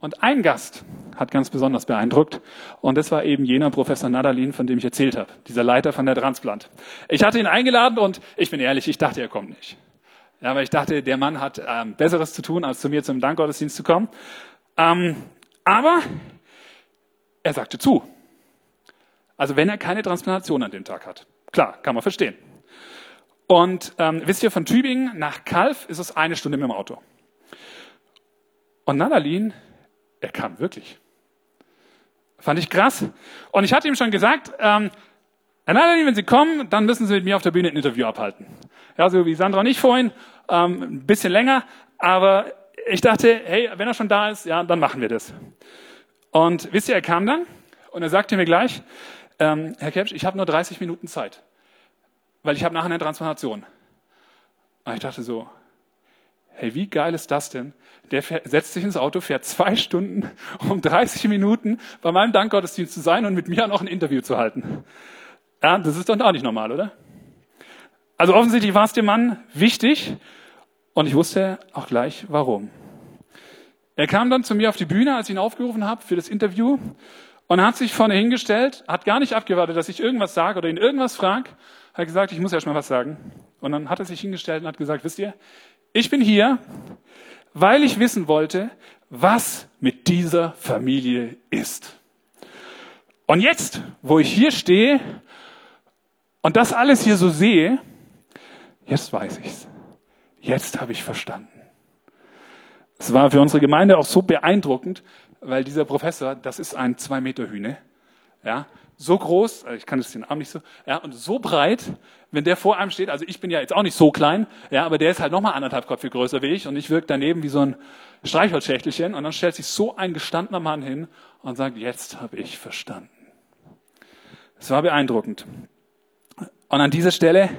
Und ein Gast hat ganz besonders beeindruckt. Und das war eben jener Professor Nadalin, von dem ich erzählt habe, dieser Leiter von der Transplant. Ich hatte ihn eingeladen und ich bin ehrlich, ich dachte, er kommt nicht. Ja, aber ich dachte, der Mann hat ähm, Besseres zu tun, als zu mir zum Dankgottesdienst zu kommen. Ähm, aber er sagte zu. Also wenn er keine Transplantation an dem Tag hat. Klar, kann man verstehen. Und ähm, wisst ihr, von Tübingen nach Kalf ist es eine Stunde mit dem Auto. Und Nadalin er kam wirklich. Fand ich krass. Und ich hatte ihm schon gesagt, ähm, Herr wenn Sie kommen, dann müssen Sie mit mir auf der Bühne ein Interview abhalten. Ja, so wie Sandra und ich vorhin, ähm, ein bisschen länger, aber ich dachte, hey, wenn er schon da ist, ja, dann machen wir das. Und wisst ihr, er kam dann und er sagte mir gleich, ähm, Herr Kepsch, ich habe nur 30 Minuten Zeit, weil ich habe nachher eine Transplantation. Und ich dachte so, hey, wie geil ist das denn? Der setzt sich ins Auto, fährt zwei Stunden, um 30 Minuten bei meinem Dankgottesdienst zu sein und mit mir auch ein Interview zu halten. Ja, das ist doch auch nicht normal, oder? Also offensichtlich war es dem Mann wichtig und ich wusste auch gleich, warum. Er kam dann zu mir auf die Bühne, als ich ihn aufgerufen habe für das Interview und hat sich vorne hingestellt, hat gar nicht abgewartet, dass ich irgendwas sage oder ihn irgendwas frage, hat gesagt, ich muss erst mal was sagen. Und dann hat er sich hingestellt und hat gesagt, wisst ihr, ich bin hier, weil ich wissen wollte, was mit dieser Familie ist. Und jetzt, wo ich hier stehe und das alles hier so sehe, jetzt weiß ich's. Jetzt habe ich verstanden. Es war für unsere Gemeinde auch so beeindruckend, weil dieser Professor, das ist ein zwei Meter Hühne, ja, so groß, äh, ich kann es den Arm nicht so, ja, und so breit, wenn der vor einem steht, also ich bin ja jetzt auch nicht so klein, ja, aber der ist halt nochmal anderthalb Kopf viel größer wie ich und ich wirke daneben wie so ein Streichholzschächtelchen und dann stellt sich so ein gestandener Mann hin und sagt, jetzt habe ich verstanden. Es war beeindruckend. Und an dieser Stelle,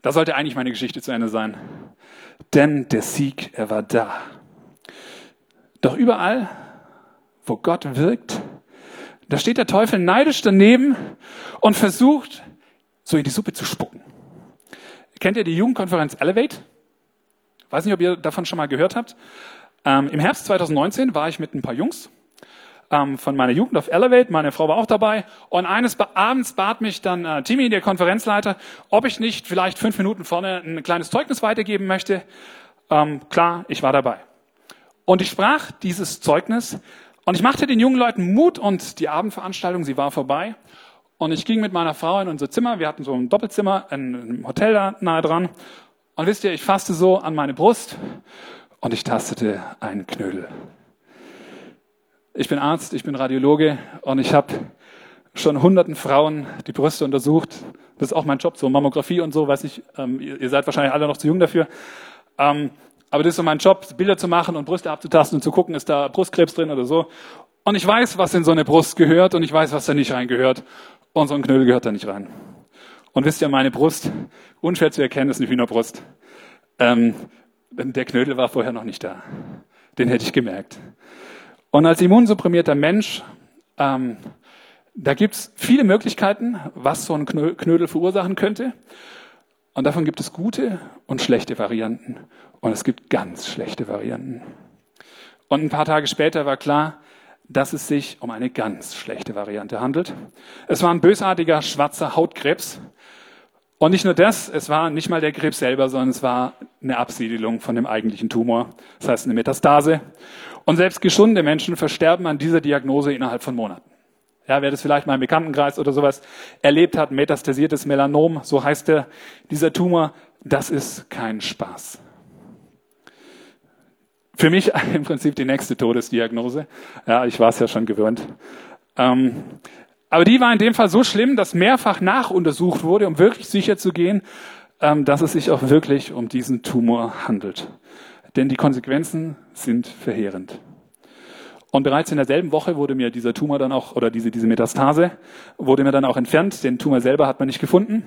da sollte eigentlich meine Geschichte zu Ende sein. Denn der Sieg, er war da. Doch überall, wo Gott wirkt, da steht der Teufel neidisch daneben und versucht, so in die Suppe zu spucken. Kennt ihr die Jugendkonferenz Elevate? Weiß nicht, ob ihr davon schon mal gehört habt. Ähm, Im Herbst 2019 war ich mit ein paar Jungs ähm, von meiner Jugend auf Elevate. Meine Frau war auch dabei. Und eines Abends bat mich dann äh, Timmy, der Konferenzleiter, ob ich nicht vielleicht fünf Minuten vorne ein kleines Zeugnis weitergeben möchte. Ähm, klar, ich war dabei. Und ich sprach dieses Zeugnis und ich machte den jungen Leuten Mut und die Abendveranstaltung, sie war vorbei. Und ich ging mit meiner Frau in unser Zimmer. Wir hatten so ein Doppelzimmer, ein Hotel da nahe dran. Und wisst ihr, ich fasste so an meine Brust und ich tastete einen Knödel. Ich bin Arzt, ich bin Radiologe und ich habe schon hunderten Frauen die Brüste untersucht. Das ist auch mein Job, so Mammographie und so, weiß ich, ähm, ihr, ihr, seid wahrscheinlich alle noch zu jung dafür. Ähm, aber das ist so mein Job, Bilder zu machen und Brüste abzutasten und zu gucken, ist da Brustkrebs drin oder so. Und ich weiß, was in so eine Brust gehört und ich weiß, was da nicht reingehört. Und so ein Knödel gehört da nicht rein. Und wisst ihr, meine Brust, unschwer zu erkennen, ist eine Hühnerbrust. Ähm, der Knödel war vorher noch nicht da. Den hätte ich gemerkt. Und als immunsupprimierter Mensch ähm, Da gibt's viele Möglichkeiten, was so ein Knödel verursachen könnte. Und davon gibt es gute und schlechte Varianten. Und es gibt ganz schlechte Varianten. Und ein paar Tage später war klar, dass es sich um eine ganz schlechte Variante handelt. Es war ein bösartiger schwarzer Hautkrebs. Und nicht nur das, es war nicht mal der Krebs selber, sondern es war eine Absiedelung von dem eigentlichen Tumor. Das heißt eine Metastase. Und selbst geschundene Menschen versterben an dieser Diagnose innerhalb von Monaten. Ja, wer das vielleicht mal im Bekanntenkreis oder sowas erlebt hat, metastasiertes Melanom, so heißt der, dieser Tumor, das ist kein Spaß. Für mich im Prinzip die nächste Todesdiagnose. Ja, ich war es ja schon gewöhnt. Ähm, aber die war in dem Fall so schlimm, dass mehrfach nachuntersucht wurde, um wirklich sicher zu gehen, ähm, dass es sich auch wirklich um diesen Tumor handelt. Denn die Konsequenzen sind verheerend. Und bereits in derselben Woche wurde mir dieser Tumor dann auch, oder diese, diese Metastase, wurde mir dann auch entfernt. Den Tumor selber hat man nicht gefunden.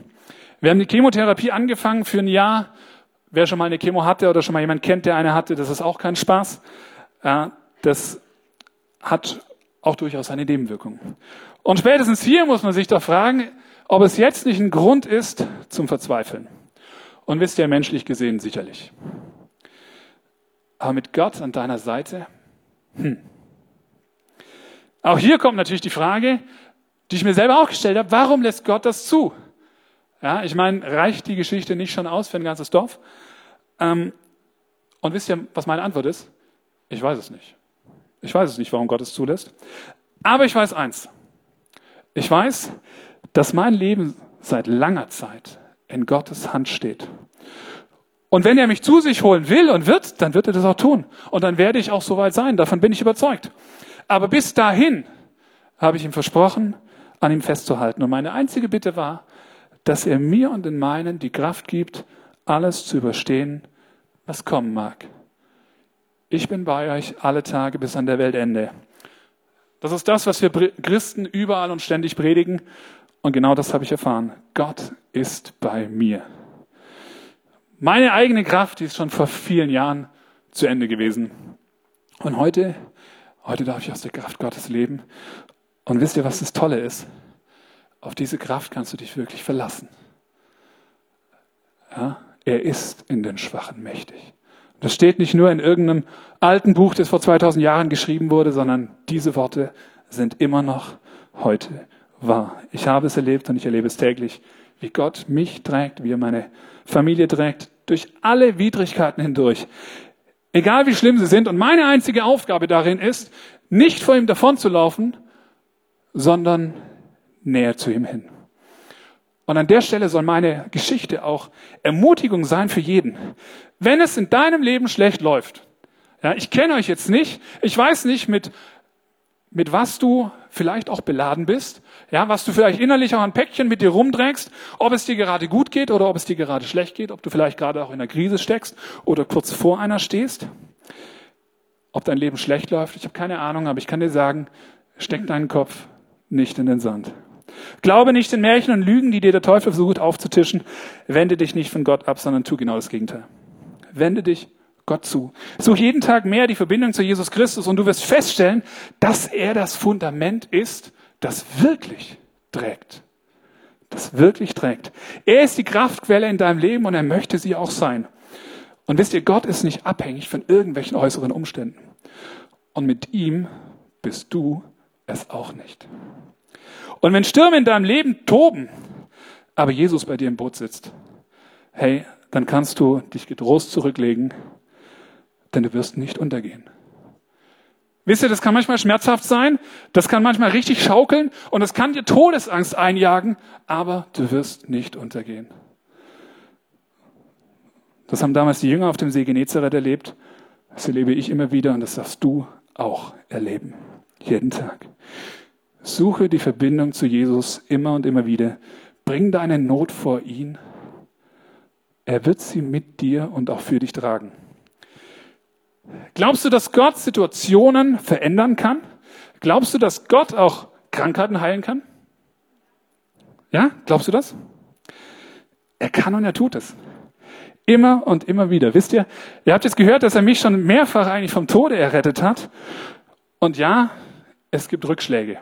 Wir haben die Chemotherapie angefangen für ein Jahr. Wer schon mal eine Chemo hatte oder schon mal jemand kennt, der eine hatte, das ist auch kein Spaß. Das hat auch durchaus eine Nebenwirkung. Und spätestens hier muss man sich doch fragen, ob es jetzt nicht ein Grund ist zum Verzweifeln. Und wisst ihr, menschlich gesehen sicherlich. Aber mit Gott an deiner Seite, hm. Auch hier kommt natürlich die Frage, die ich mir selber auch gestellt habe, warum lässt Gott das zu? Ja, ich meine, reicht die Geschichte nicht schon aus für ein ganzes Dorf? Ähm, und wisst ihr, was meine Antwort ist? Ich weiß es nicht. Ich weiß es nicht, warum Gott es zulässt. Aber ich weiß eins. Ich weiß, dass mein Leben seit langer Zeit in Gottes Hand steht. Und wenn er mich zu sich holen will und wird, dann wird er das auch tun. Und dann werde ich auch soweit sein. Davon bin ich überzeugt. Aber bis dahin habe ich ihm versprochen, an ihm festzuhalten. Und meine einzige Bitte war, dass er mir und den meinen die Kraft gibt, alles zu überstehen, was kommen mag. Ich bin bei euch alle Tage bis an der Weltende. Das ist das, was wir Christen überall und ständig predigen. Und genau das habe ich erfahren. Gott ist bei mir. Meine eigene Kraft, die ist schon vor vielen Jahren zu Ende gewesen. Und heute Heute darf ich aus der Kraft Gottes leben. Und wisst ihr, was das Tolle ist? Auf diese Kraft kannst du dich wirklich verlassen. Ja? Er ist in den Schwachen mächtig. Das steht nicht nur in irgendeinem alten Buch, das vor 2000 Jahren geschrieben wurde, sondern diese Worte sind immer noch heute wahr. Ich habe es erlebt und ich erlebe es täglich, wie Gott mich trägt, wie er meine Familie trägt, durch alle Widrigkeiten hindurch. Egal wie schlimm sie sind. Und meine einzige Aufgabe darin ist, nicht vor ihm davonzulaufen, sondern näher zu ihm hin. Und an der Stelle soll meine Geschichte auch Ermutigung sein für jeden. Wenn es in deinem Leben schlecht läuft, ja, ich kenne euch jetzt nicht, ich weiß nicht, mit mit was du vielleicht auch beladen bist, ja, was du vielleicht innerlich auch ein Päckchen mit dir rumträgst, ob es dir gerade gut geht oder ob es dir gerade schlecht geht, ob du vielleicht gerade auch in einer Krise steckst oder kurz vor einer stehst, ob dein Leben schlecht läuft, ich habe keine Ahnung, aber ich kann dir sagen, steck deinen Kopf nicht in den Sand. Glaube nicht in Märchen und Lügen, die dir der Teufel versucht aufzutischen. Wende dich nicht von Gott ab, sondern tu genau das Gegenteil. Wende dich Gott zu. Such jeden Tag mehr die Verbindung zu Jesus Christus und du wirst feststellen, dass er das Fundament ist, das wirklich trägt. Das wirklich trägt. Er ist die Kraftquelle in deinem Leben und er möchte sie auch sein. Und wisst ihr, Gott ist nicht abhängig von irgendwelchen äußeren Umständen. Und mit ihm bist du es auch nicht. Und wenn Stürme in deinem Leben toben, aber Jesus bei dir im Boot sitzt, hey, dann kannst du dich getrost zurücklegen denn du wirst nicht untergehen. Wisst ihr, das kann manchmal schmerzhaft sein, das kann manchmal richtig schaukeln und es kann dir Todesangst einjagen, aber du wirst nicht untergehen. Das haben damals die Jünger auf dem See Genezareth erlebt, das erlebe ich immer wieder und das darfst du auch erleben, jeden Tag. Suche die Verbindung zu Jesus immer und immer wieder. Bring deine Not vor ihn. Er wird sie mit dir und auch für dich tragen. Glaubst du, dass Gott Situationen verändern kann? Glaubst du, dass Gott auch Krankheiten heilen kann? Ja, glaubst du das? Er kann und er tut es. Immer und immer wieder. Wisst ihr, ihr habt jetzt gehört, dass er mich schon mehrfach eigentlich vom Tode errettet hat. Und ja, es gibt Rückschläge.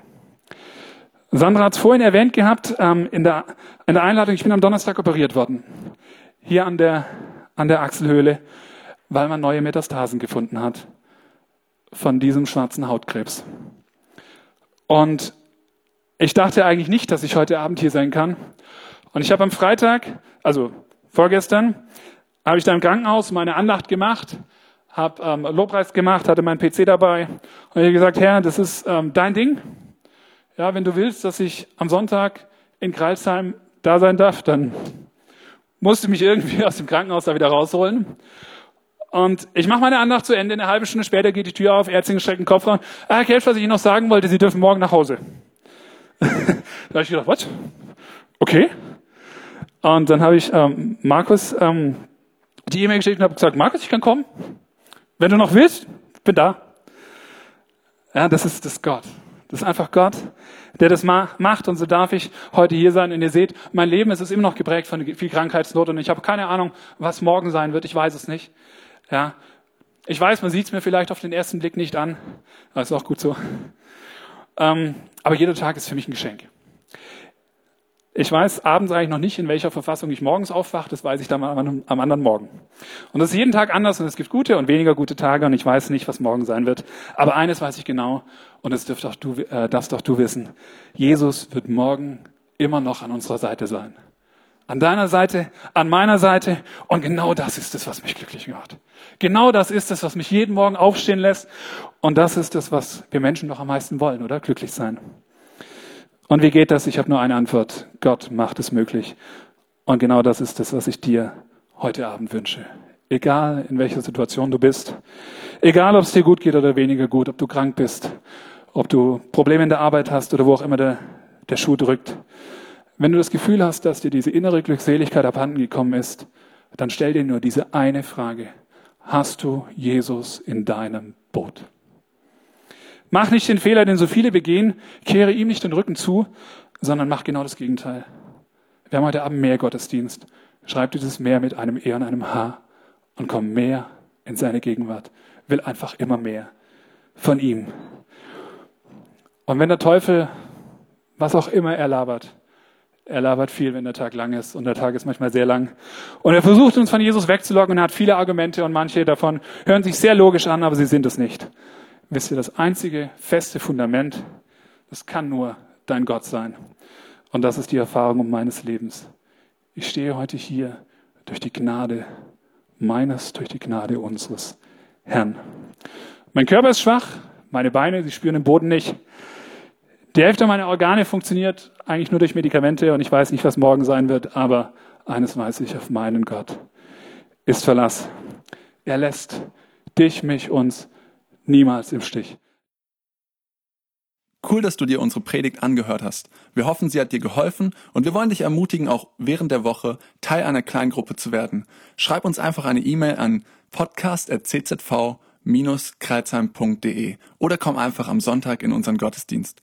Sandra hat es vorhin erwähnt gehabt ähm, in, der, in der Einladung, ich bin am Donnerstag operiert worden. Hier an der, an der Achselhöhle, weil man neue Metastasen gefunden hat von diesem schwarzen Hautkrebs. Und ich dachte eigentlich nicht, dass ich heute Abend hier sein kann. Und ich habe am Freitag, also vorgestern, habe ich da im Krankenhaus meine Andacht gemacht, habe ähm, Lobpreis gemacht, hatte meinen PC dabei und habe gesagt, Herr, das ist ähm, dein Ding. Ja, wenn du willst, dass ich am Sonntag in Kreilsheim da sein darf, dann musst du mich irgendwie aus dem Krankenhaus da wieder rausholen. Und ich mache meine Andacht zu Ende. Eine halbe Stunde später geht die Tür auf, Ärztin streckt den Kopf ran. Ah, Herr Kelch, was ich Ihnen noch sagen wollte, Sie dürfen morgen nach Hause. da habe ich gedacht, was? Okay. Und dann habe ich ähm, Markus ähm, die E-Mail geschickt und habe gesagt, Markus, ich kann kommen. Wenn du noch willst, bin da. Ja, das ist das Gott. Das ist einfach Gott, der das macht. Und so darf ich heute hier sein. Und ihr seht, mein Leben ist immer noch geprägt von viel Krankheitsnot. Und ich habe keine Ahnung, was morgen sein wird. Ich weiß es nicht. Ja, ich weiß, man sieht es mir vielleicht auf den ersten Blick nicht an. Das ist auch gut so. Ähm, aber jeder Tag ist für mich ein Geschenk. Ich weiß abends eigentlich noch nicht, in welcher Verfassung ich morgens aufwache. Das weiß ich dann am, am anderen Morgen. Und das ist jeden Tag anders und es gibt gute und weniger gute Tage und ich weiß nicht, was morgen sein wird. Aber eines weiß ich genau und das dürft auch du, äh, darfst auch du wissen. Jesus wird morgen immer noch an unserer Seite sein. An deiner Seite, an meiner Seite. Und genau das ist es, was mich glücklich macht. Genau das ist es, was mich jeden Morgen aufstehen lässt. Und das ist es, was wir Menschen doch am meisten wollen, oder? Glücklich sein. Und wie geht das? Ich habe nur eine Antwort. Gott macht es möglich. Und genau das ist es, was ich dir heute Abend wünsche. Egal in welcher Situation du bist, egal ob es dir gut geht oder weniger gut, ob du krank bist, ob du Probleme in der Arbeit hast oder wo auch immer der, der Schuh drückt. Wenn du das Gefühl hast, dass dir diese innere Glückseligkeit abhanden gekommen ist, dann stell dir nur diese eine Frage. Hast du Jesus in deinem Boot? Mach nicht den Fehler, den so viele begehen, kehre ihm nicht den Rücken zu, sondern mach genau das Gegenteil. Wir haben heute Abend mehr Gottesdienst. Schreib dieses Meer mit einem E und einem H und komm mehr in seine Gegenwart. Will einfach immer mehr von ihm. Und wenn der Teufel, was auch immer er labert, er labert viel, wenn der Tag lang ist und der Tag ist manchmal sehr lang. Und er versucht uns von Jesus wegzulocken und hat viele Argumente und manche davon hören sich sehr logisch an, aber sie sind es nicht. Wisst ihr, das einzige feste Fundament, das kann nur dein Gott sein. Und das ist die Erfahrung meines Lebens. Ich stehe heute hier durch die Gnade meines, durch die Gnade unseres Herrn. Mein Körper ist schwach, meine Beine, sie spüren den Boden nicht. Die Hälfte meiner Organe funktioniert eigentlich nur durch Medikamente und ich weiß nicht, was morgen sein wird, aber eines weiß ich, auf meinen Gott ist Verlass. Er lässt dich, mich, uns niemals im Stich. Cool, dass du dir unsere Predigt angehört hast. Wir hoffen, sie hat dir geholfen und wir wollen dich ermutigen, auch während der Woche Teil einer Kleingruppe zu werden. Schreib uns einfach eine E-Mail an podcast.czv-kreuzheim.de oder komm einfach am Sonntag in unseren Gottesdienst.